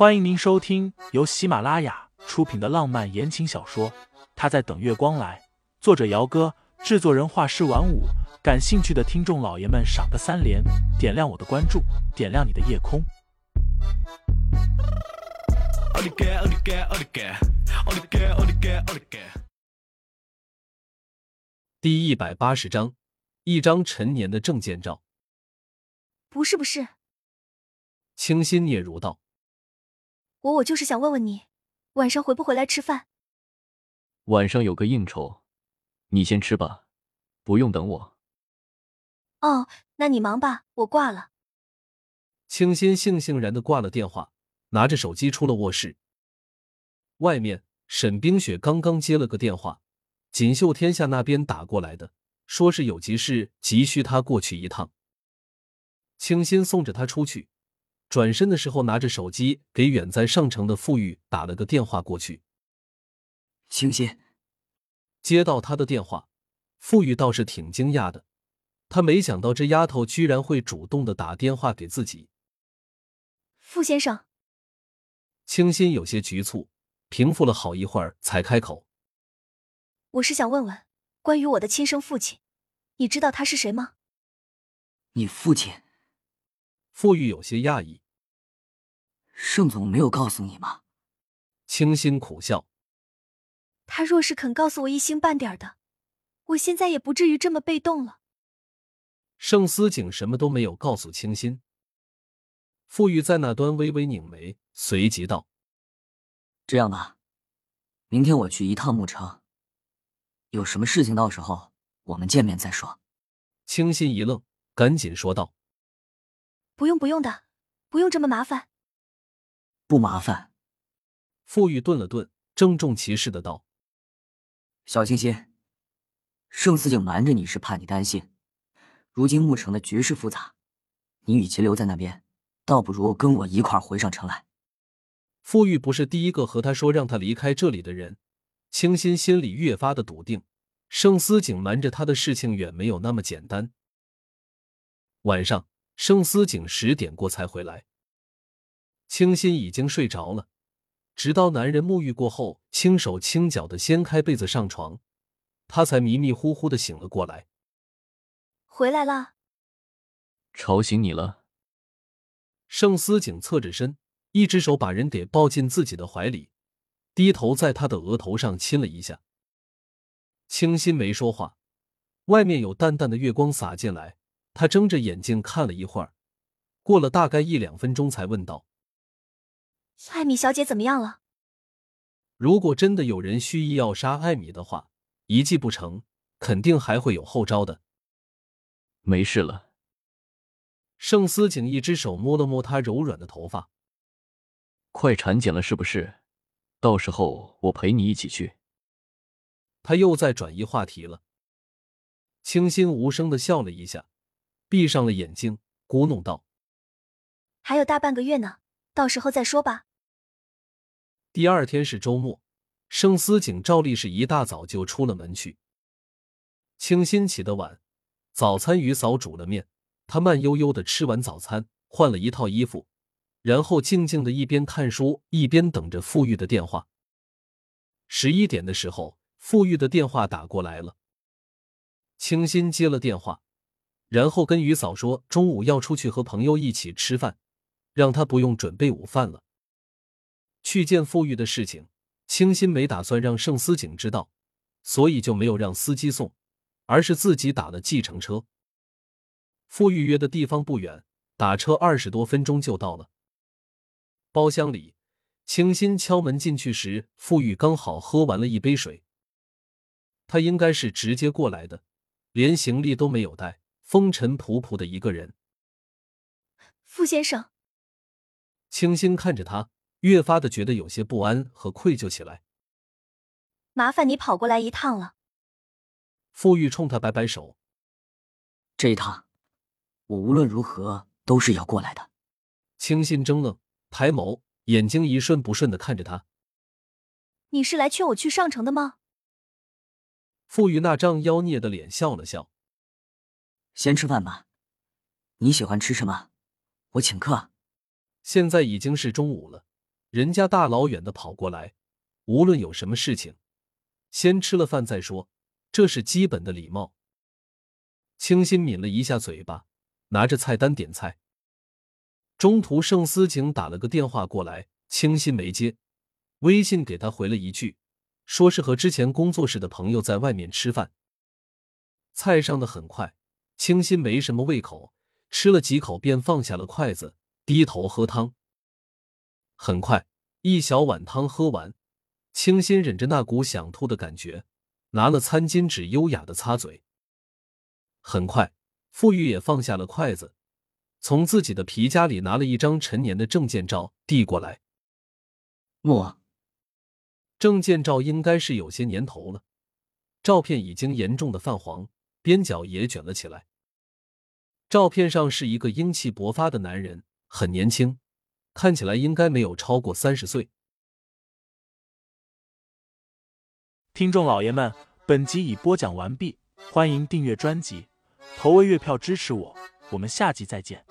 欢迎您收听由喜马拉雅出品的浪漫言情小说《他在等月光来》，作者：姚哥，制作人：画师晚舞。感兴趣的听众老爷们，赏个三连，点亮我的关注，点亮你的夜空。第一百八十章，一张陈年的证件照。不是不是，清新嗫嚅道。我我就是想问问你，晚上回不回来吃饭？晚上有个应酬，你先吃吧，不用等我。哦，那你忙吧，我挂了。清新悻悻然的挂了电话，拿着手机出了卧室。外面，沈冰雪刚刚接了个电话，锦绣天下那边打过来的，说是有急事，急需他过去一趟。清新送着他出去。转身的时候，拿着手机给远在上城的傅玉打了个电话过去。清新接到他的电话，傅玉倒是挺惊讶的，他没想到这丫头居然会主动的打电话给自己。傅先生，清新有些局促，平复了好一会儿才开口：“我是想问问关于我的亲生父亲，你知道他是谁吗？”你父亲。傅玉有些讶异，盛总没有告诉你吗？清心苦笑。他若是肯告诉我一星半点的，我现在也不至于这么被动了。盛思景什么都没有告诉清心。傅玉在那端微微拧眉，随即道：“这样吧，明天我去一趟牧城，有什么事情到时候我们见面再说。”清新一愣，赶紧说道。不用不用的，不用这么麻烦。不麻烦。傅玉顿了顿，郑重其事的道：“小清新，盛思景瞒着你是怕你担心。如今牧城的局势复杂，你与其留在那边，倒不如跟我一块回上城来。”傅玉不是第一个和他说让他离开这里的人，清新心里越发的笃定，盛思景瞒着他的事情远没有那么简单。晚上。盛思景十点过才回来，清新已经睡着了，直到男人沐浴过后，轻手轻脚的掀开被子上床，他才迷迷糊糊的醒了过来。回来了，吵醒你了。盛思景侧着身，一只手把人给抱进自己的怀里，低头在他的额头上亲了一下。清新没说话，外面有淡淡的月光洒进来。他睁着眼睛看了一会儿，过了大概一两分钟，才问道：“艾米小姐怎么样了？”如果真的有人蓄意要杀艾米的话，一计不成，肯定还会有后招的。没事了。盛思景一只手摸了摸她柔软的头发，快产检了是不是？到时候我陪你一起去。他又在转移话题了。清新无声的笑了一下。闭上了眼睛，咕哝道：“还有大半个月呢，到时候再说吧。”第二天是周末，盛思景照例是一大早就出了门去。清新起得晚，早餐于嫂煮了面，他慢悠悠的吃完早餐，换了一套衣服，然后静静的一边看书一边等着傅玉的电话。十一点的时候，傅玉的电话打过来了，清新接了电话。然后跟于嫂说，中午要出去和朋友一起吃饭，让他不用准备午饭了。去见傅玉的事情，清新没打算让盛思景知道，所以就没有让司机送，而是自己打了计程车。傅玉约的地方不远，打车二十多分钟就到了。包厢里，清新敲门进去时，傅玉刚好喝完了一杯水。他应该是直接过来的，连行李都没有带。风尘仆仆的一个人，傅先生，清新看着他，越发的觉得有些不安和愧疚起来。麻烦你跑过来一趟了。傅玉冲他摆摆手，这一趟，我无论如何都是要过来的。清新怔愣，抬眸，眼睛一瞬不瞬的看着他。你是来劝我去上城的吗？傅玉那张妖孽的脸笑了笑。先吃饭吧，你喜欢吃什么？我请客。现在已经是中午了，人家大老远的跑过来，无论有什么事情，先吃了饭再说，这是基本的礼貌。清新抿了一下嘴巴，拿着菜单点菜。中途盛思景打了个电话过来，清新没接，微信给他回了一句，说是和之前工作室的朋友在外面吃饭。菜上的很快，清新没什么胃口，吃了几口便放下了筷子，低头喝汤。很快，一小碗汤喝完，清新忍着那股想吐的感觉，拿了餐巾纸优雅的擦嘴。很快，傅玉也放下了筷子。从自己的皮夹里拿了一张陈年的证件照递过来。莫，证件照应该是有些年头了，照片已经严重的泛黄，边角也卷了起来。照片上是一个英气勃发的男人，很年轻，看起来应该没有超过三十岁。听众老爷们，本集已播讲完毕，欢迎订阅专辑，投喂月票支持我。我们下集再见。